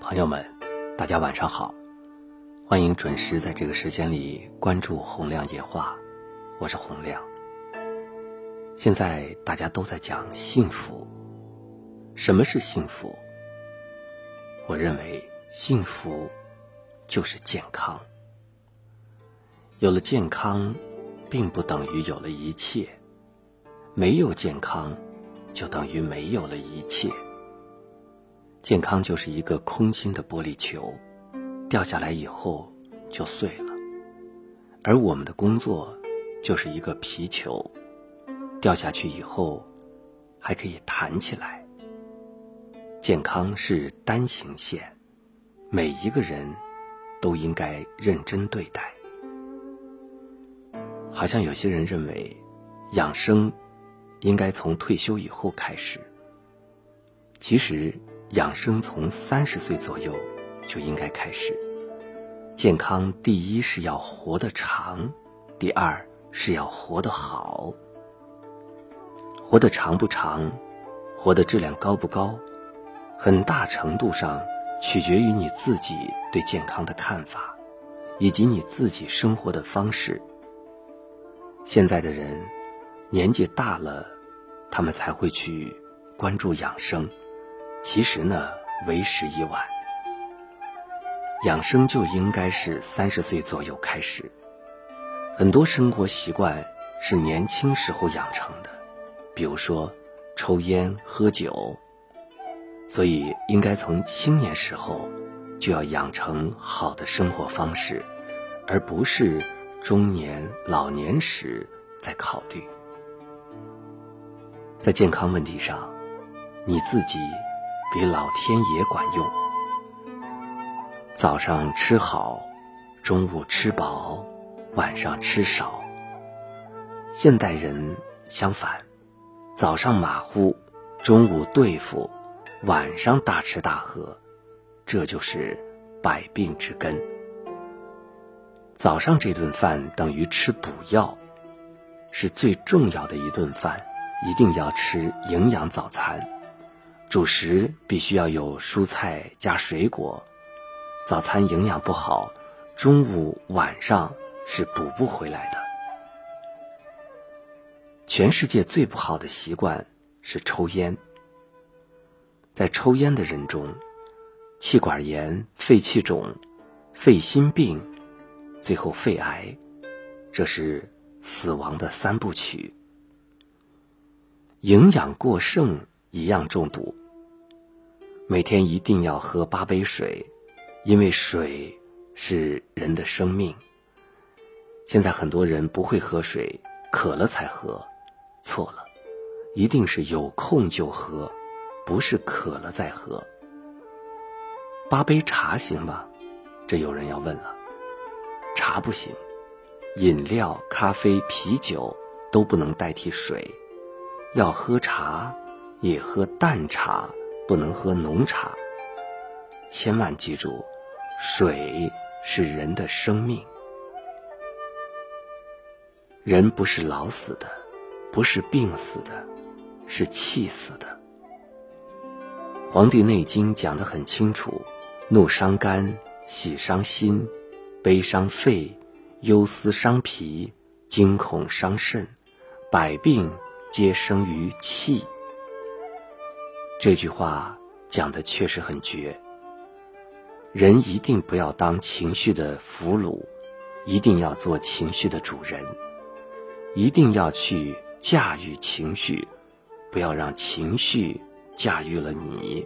朋友们，大家晚上好，欢迎准时在这个时间里关注洪亮夜话，我是洪亮。现在大家都在讲幸福，什么是幸福？我认为幸福就是健康。有了健康，并不等于有了一切；没有健康，就等于没有了一切。健康就是一个空心的玻璃球，掉下来以后就碎了；而我们的工作就是一个皮球，掉下去以后还可以弹起来。健康是单行线，每一个人都应该认真对待。好像有些人认为，养生应该从退休以后开始，其实。养生从三十岁左右就应该开始。健康第一是要活得长，第二是要活得好。活得长不长，活的质量高不高，很大程度上取决于你自己对健康的看法，以及你自己生活的方式。现在的人年纪大了，他们才会去关注养生。其实呢，为时已晚。养生就应该是三十岁左右开始。很多生活习惯是年轻时候养成的，比如说抽烟喝酒，所以应该从青年时候就要养成好的生活方式，而不是中年老年时再考虑。在健康问题上，你自己。比老天爷管用。早上吃好，中午吃饱，晚上吃少。现代人相反，早上马虎，中午对付，晚上大吃大喝，这就是百病之根。早上这顿饭等于吃补药，是最重要的一顿饭，一定要吃营养早餐。主食必须要有蔬菜加水果，早餐营养不好，中午晚上是补不回来的。全世界最不好的习惯是抽烟，在抽烟的人中，气管炎、肺气肿、肺心病，最后肺癌，这是死亡的三部曲。营养过剩一样中毒。每天一定要喝八杯水，因为水是人的生命。现在很多人不会喝水，渴了才喝，错了，一定是有空就喝，不是渴了再喝。八杯茶行吗？这有人要问了。茶不行，饮料、咖啡、啤酒都不能代替水，要喝茶也喝淡茶。不能喝浓茶。千万记住，水是人的生命。人不是老死的，不是病死的，是气死的。《黄帝内经》讲得很清楚：怒伤肝，喜伤心，悲伤肺，忧思伤脾，惊恐伤肾，百病皆生于气。这句话讲的确实很绝。人一定不要当情绪的俘虏，一定要做情绪的主人，一定要去驾驭情绪，不要让情绪驾驭了你。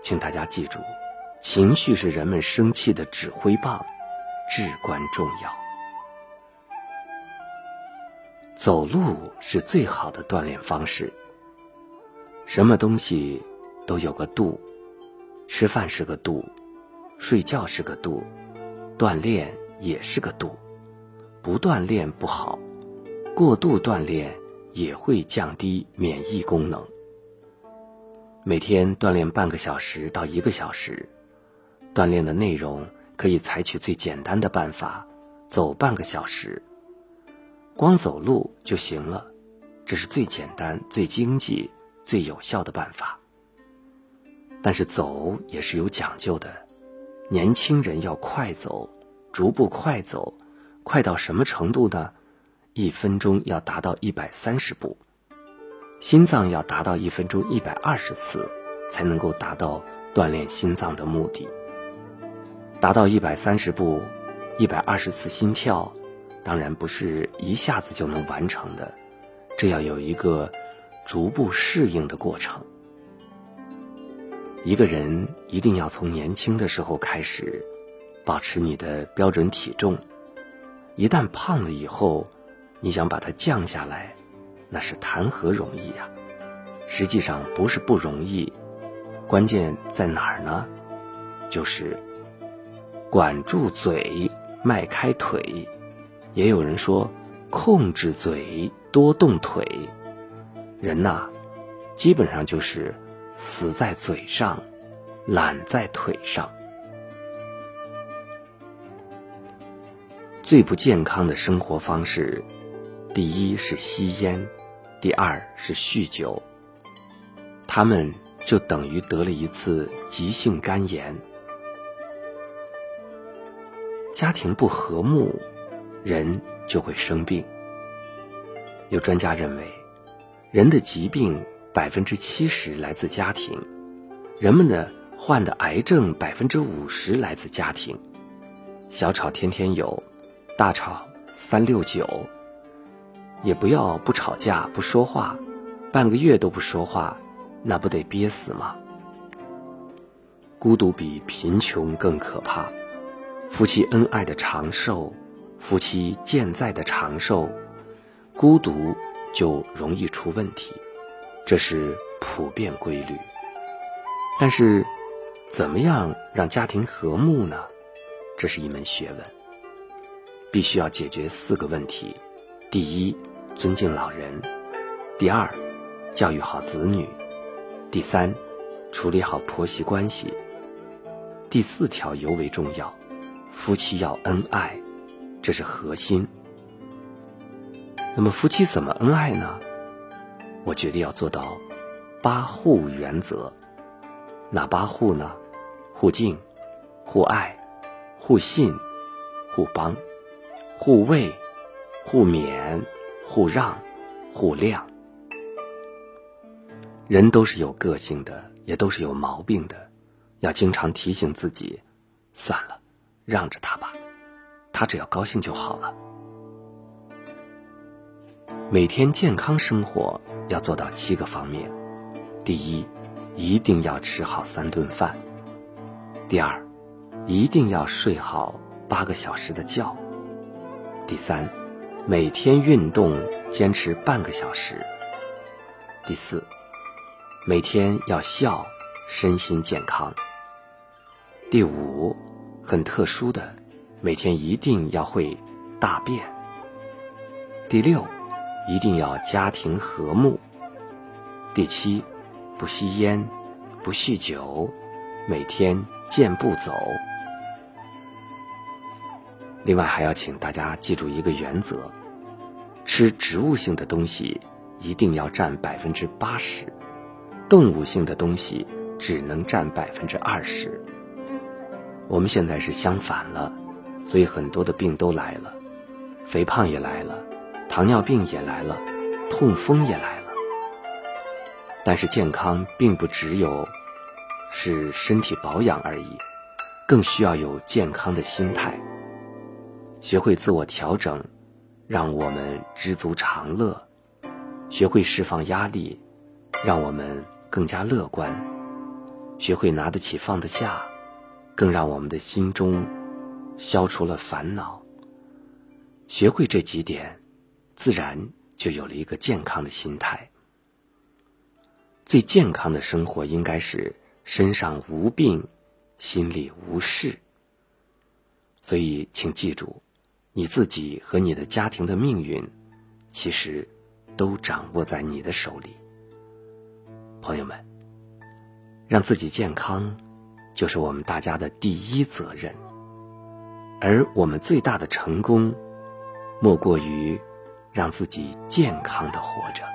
请大家记住，情绪是人们生气的指挥棒，至关重要。走路是最好的锻炼方式。什么东西都有个度，吃饭是个度，睡觉是个度，锻炼也是个度。不锻炼不好，过度锻炼也会降低免疫功能。每天锻炼半个小时到一个小时，锻炼的内容可以采取最简单的办法，走半个小时，光走路就行了，这是最简单、最经济。最有效的办法。但是走也是有讲究的。年轻人要快走，逐步快走，快到什么程度呢？一分钟要达到一百三十步，心脏要达到一分钟一百二十次，才能够达到锻炼心脏的目的。达到一百三十步，一百二十次心跳，当然不是一下子就能完成的，这要有一个逐步适应的过程。一个人一定要从年轻的时候开始，保持你的标准体重，一旦胖了以后。你想把它降下来，那是谈何容易呀！实际上不是不容易，关键在哪儿呢？就是管住嘴，迈开腿。也有人说，控制嘴，多动腿。人呐，基本上就是死在嘴上，懒在腿上。最不健康的生活方式。第一是吸烟，第二是酗酒。他们就等于得了一次急性肝炎。家庭不和睦，人就会生病。有专家认为，人的疾病百分之七十来自家庭，人们的患的癌症百分之五十来自家庭。小吵天天有，大吵三六九。也不要不吵架不说话，半个月都不说话，那不得憋死吗？孤独比贫穷更可怕。夫妻恩爱的长寿，夫妻健在的长寿，孤独就容易出问题，这是普遍规律。但是，怎么样让家庭和睦呢？这是一门学问，必须要解决四个问题。第一。尊敬老人，第二，教育好子女，第三，处理好婆媳关系。第四条尤为重要，夫妻要恩爱，这是核心。那么夫妻怎么恩爱呢？我决定要做到八护原则。哪八护呢？互敬、互爱、互信、互帮、互慰、互勉。互让，互谅。人都是有个性的，也都是有毛病的，要经常提醒自己，算了，让着他吧，他只要高兴就好了。每天健康生活要做到七个方面：第一，一定要吃好三顿饭；第二，一定要睡好八个小时的觉；第三。每天运动，坚持半个小时。第四，每天要笑，身心健康。第五，很特殊的，每天一定要会大便。第六，一定要家庭和睦。第七，不吸烟，不酗酒，每天健步走。另外还要请大家记住一个原则：吃植物性的东西一定要占百分之八十，动物性的东西只能占百分之二十。我们现在是相反了，所以很多的病都来了，肥胖也来了，糖尿病也来了，痛风也来了。但是健康并不只有是身体保养而已，更需要有健康的心态。学会自我调整，让我们知足常乐；学会释放压力，让我们更加乐观；学会拿得起放得下，更让我们的心中消除了烦恼。学会这几点，自然就有了一个健康的心态。最健康的生活应该是身上无病，心里无事。所以，请记住。你自己和你的家庭的命运，其实都掌握在你的手里。朋友们，让自己健康，就是我们大家的第一责任。而我们最大的成功，莫过于让自己健康的活着。